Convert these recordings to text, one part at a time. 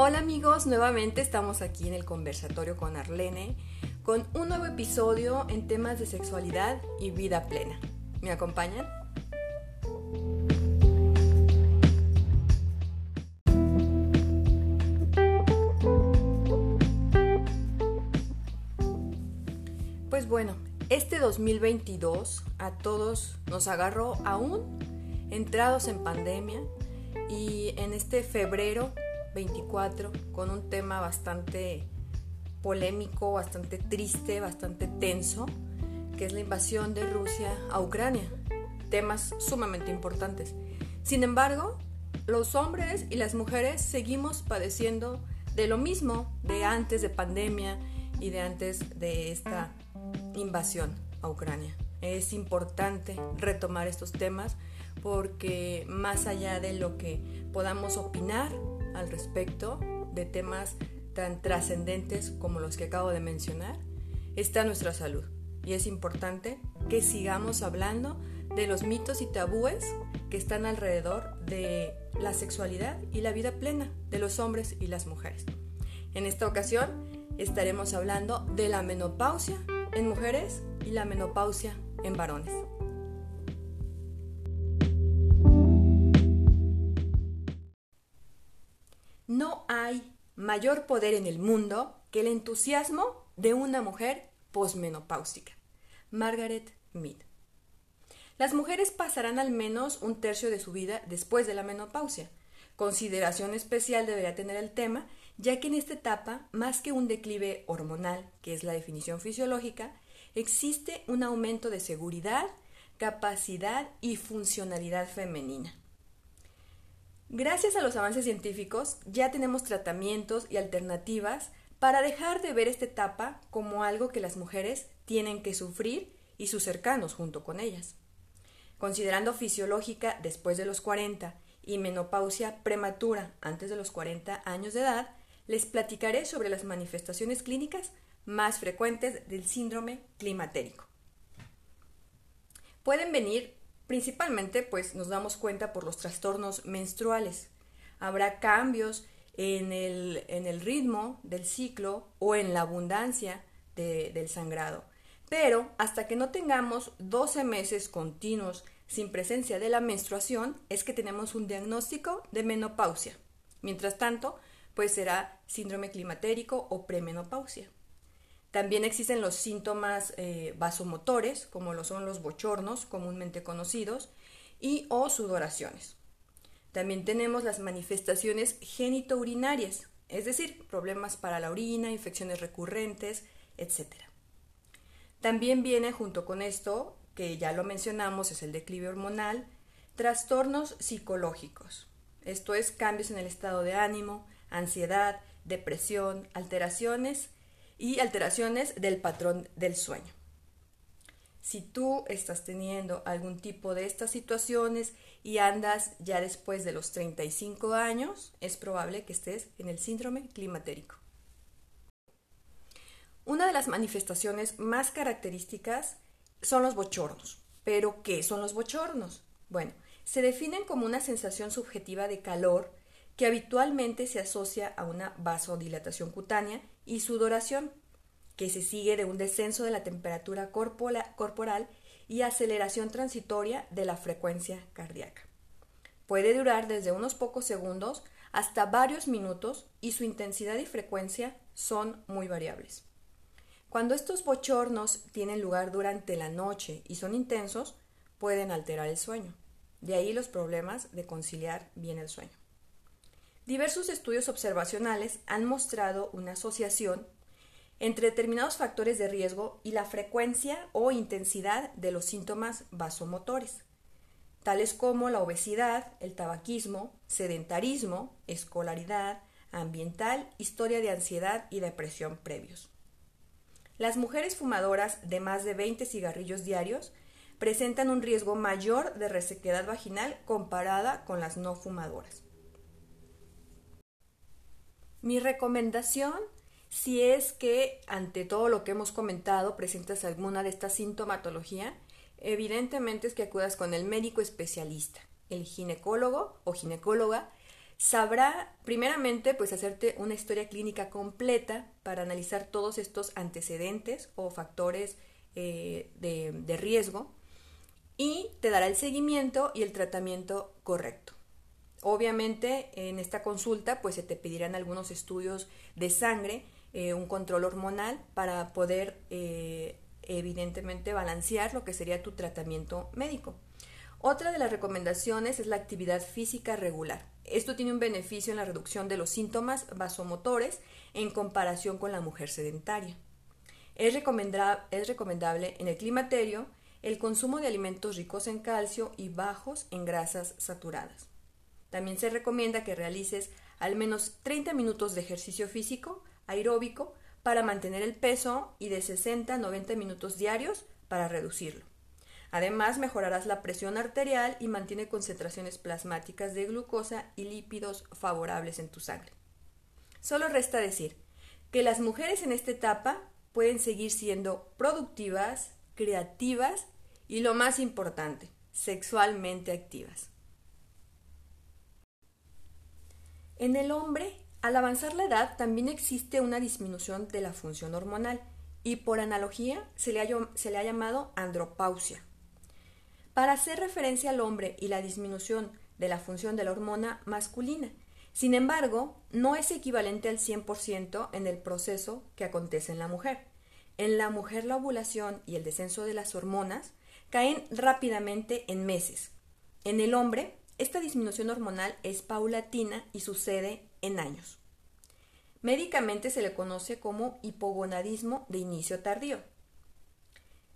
Hola amigos, nuevamente estamos aquí en el conversatorio con Arlene con un nuevo episodio en temas de sexualidad y vida plena. ¿Me acompañan? Pues bueno, este 2022 a todos nos agarró aún entrados en pandemia y en este febrero 24 con un tema bastante polémico, bastante triste, bastante tenso, que es la invasión de Rusia a Ucrania. Temas sumamente importantes. Sin embargo, los hombres y las mujeres seguimos padeciendo de lo mismo de antes de pandemia y de antes de esta invasión a Ucrania. Es importante retomar estos temas porque más allá de lo que podamos opinar al respecto de temas tan trascendentes como los que acabo de mencionar, está nuestra salud. Y es importante que sigamos hablando de los mitos y tabúes que están alrededor de la sexualidad y la vida plena de los hombres y las mujeres. En esta ocasión estaremos hablando de la menopausia en mujeres y la menopausia en varones. Mayor poder en el mundo que el entusiasmo de una mujer posmenopáusica. Margaret Mead. Las mujeres pasarán al menos un tercio de su vida después de la menopausia. Consideración especial debería tener el tema, ya que en esta etapa, más que un declive hormonal, que es la definición fisiológica, existe un aumento de seguridad, capacidad y funcionalidad femenina. Gracias a los avances científicos ya tenemos tratamientos y alternativas para dejar de ver esta etapa como algo que las mujeres tienen que sufrir y sus cercanos junto con ellas. Considerando fisiológica después de los 40 y menopausia prematura antes de los 40 años de edad, les platicaré sobre las manifestaciones clínicas más frecuentes del síndrome climatérico. Pueden venir Principalmente, pues nos damos cuenta por los trastornos menstruales. Habrá cambios en el, ritmo del ciclo o en la abundancia del sangrado. Pero hasta que no tengamos 12 meses continuos sin presencia de la menstruación, es que tenemos un diagnóstico de menopausia. Mientras tanto, pues será síndrome climatérico o premenopausia. También existen los síntomas eh, vasomotores, como lo son los bochornos, comúnmente conocidos, y o sudoraciones. También tenemos las manifestaciones genitourinarias, es decir, problemas para la orina, infecciones recurrentes, etc. También viene junto con esto, que ya lo mencionamos, es el declive hormonal, trastornos psicológicos. Esto es cambios en el estado de ánimo, ansiedad, depresión, alteraciones y alteraciones del patrón del sueño. Si tú estás teniendo algún tipo de estas situaciones y andas ya después de los 35 años, es probable que estés en el síndrome climatérico. Una de las manifestaciones más características son los bochornos. ¿Pero qué son los bochornos? Bueno, se definen como una sensación subjetiva de calor que habitualmente se asocia a una vasodilatación cutánea y sudoración, que se sigue de un descenso de la temperatura corporal y aceleración transitoria de la frecuencia cardíaca. Puede durar desde unos pocos segundos hasta varios minutos y su intensidad y frecuencia son muy variables. Cuando estos bochornos tienen lugar durante la noche y son intensos, pueden alterar el sueño. De ahí los problemas de conciliar bien el sueño. Diversos estudios observacionales han mostrado una asociación entre determinados factores de riesgo y la frecuencia o intensidad de los síntomas vasomotores, tales como la obesidad, el tabaquismo, sedentarismo, escolaridad, ambiental, historia de ansiedad y depresión previos. Las mujeres fumadoras de más de 20 cigarrillos diarios presentan un riesgo mayor de resequedad vaginal comparada con las no fumadoras. Mi recomendación, si es que ante todo lo que hemos comentado presentas alguna de esta sintomatología, evidentemente es que acudas con el médico especialista, el ginecólogo o ginecóloga, sabrá primeramente pues hacerte una historia clínica completa para analizar todos estos antecedentes o factores eh, de, de riesgo y te dará el seguimiento y el tratamiento correcto. Obviamente en esta consulta pues se te pedirán algunos estudios de sangre, eh, un control hormonal para poder eh, evidentemente balancear lo que sería tu tratamiento médico. Otra de las recomendaciones es la actividad física regular. Esto tiene un beneficio en la reducción de los síntomas vasomotores en comparación con la mujer sedentaria. Es, es recomendable en el climaterio el consumo de alimentos ricos en calcio y bajos en grasas saturadas. También se recomienda que realices al menos 30 minutos de ejercicio físico aeróbico para mantener el peso y de 60 a 90 minutos diarios para reducirlo. Además, mejorarás la presión arterial y mantiene concentraciones plasmáticas de glucosa y lípidos favorables en tu sangre. Solo resta decir que las mujeres en esta etapa pueden seguir siendo productivas, creativas y lo más importante, sexualmente activas. En el hombre, al avanzar la edad, también existe una disminución de la función hormonal y por analogía se le ha, llamado andropausia. Para hacer referencia al hombre y la disminución de la función de la hormona masculina. Sin embargo, no es equivalente al 100% en el proceso que acontece en la mujer. En la mujer la ovulación y el descenso de las hormonas caen rápidamente en meses. En el hombre esta disminución hormonal es paulatina y sucede en años. Médicamente se le conoce como hipogonadismo de inicio tardío.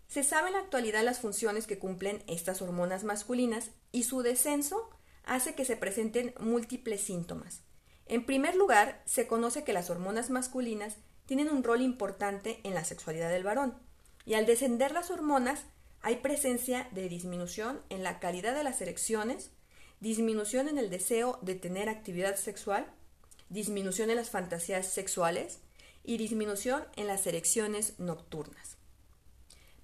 Se sabe en la actualidad las funciones que cumplen estas hormonas masculinas y su descenso hace que se presenten múltiples síntomas. En primer lugar, se conoce que las hormonas masculinas tienen un rol importante en la sexualidad del varón, y al descender las hormonas hay presencia de disminución en la calidad de las erecciones, disminución en el deseo de tener actividad sexual, disminución en las fantasías sexuales y disminución en las erecciones nocturnas.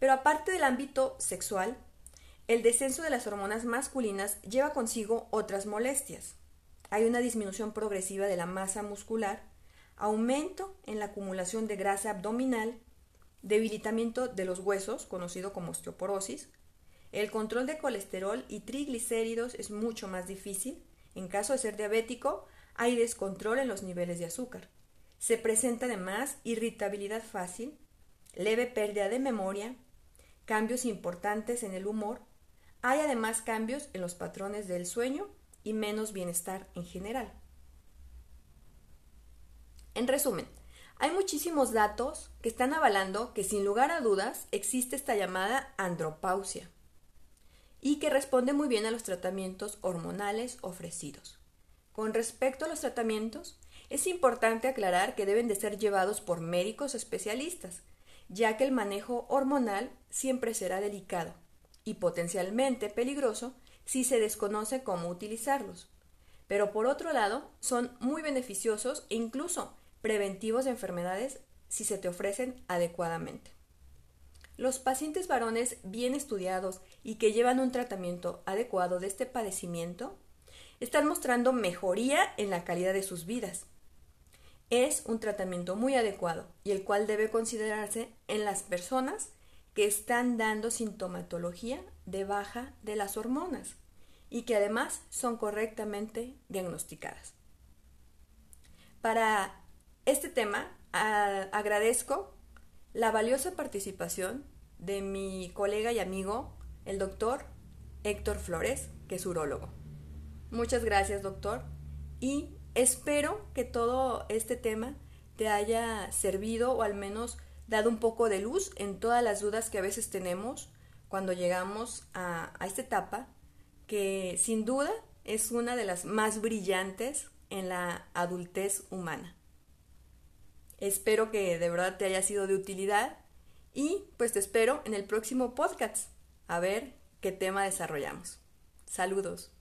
Pero aparte del ámbito sexual, el descenso de las hormonas masculinas lleva consigo otras molestias. Hay una disminución progresiva de la masa muscular, aumento en la acumulación de grasa abdominal, debilitamiento de los huesos, conocido como osteoporosis, el control de colesterol y triglicéridos es mucho más difícil. En caso de ser diabético, hay descontrol en los niveles de azúcar. Se presenta además irritabilidad fácil, leve pérdida de memoria, cambios importantes en el humor. Hay además cambios en los patrones del sueño y menos bienestar en general. En resumen, hay muchísimos datos que están avalando que sin lugar a dudas existe esta llamada andropausia y que responde muy bien a los tratamientos hormonales ofrecidos. Con respecto a los tratamientos, es importante aclarar que deben de ser llevados por médicos especialistas, ya que el manejo hormonal siempre será delicado y potencialmente peligroso si se desconoce cómo utilizarlos. Pero por otro lado, son muy beneficiosos e incluso preventivos de enfermedades si se te ofrecen adecuadamente. Los pacientes varones bien estudiados y que llevan un tratamiento adecuado de este padecimiento están mostrando mejoría en la calidad de sus vidas. Es un tratamiento muy adecuado y el cual debe considerarse en las personas que están dando sintomatología de baja de las hormonas y que además son correctamente diagnosticadas. Para este tema agradezco la valiosa participación de mi colega y amigo, el doctor Héctor Flores, que es urólogo. Muchas gracias, doctor, y espero que todo este tema te haya servido o al menos dado un poco de luz en todas las dudas que a veces tenemos cuando llegamos a, a esta etapa, que sin duda es una de las más brillantes en la adultez humana. Espero que de verdad te haya sido de utilidad y pues te espero en el próximo podcast a ver qué tema desarrollamos. Saludos.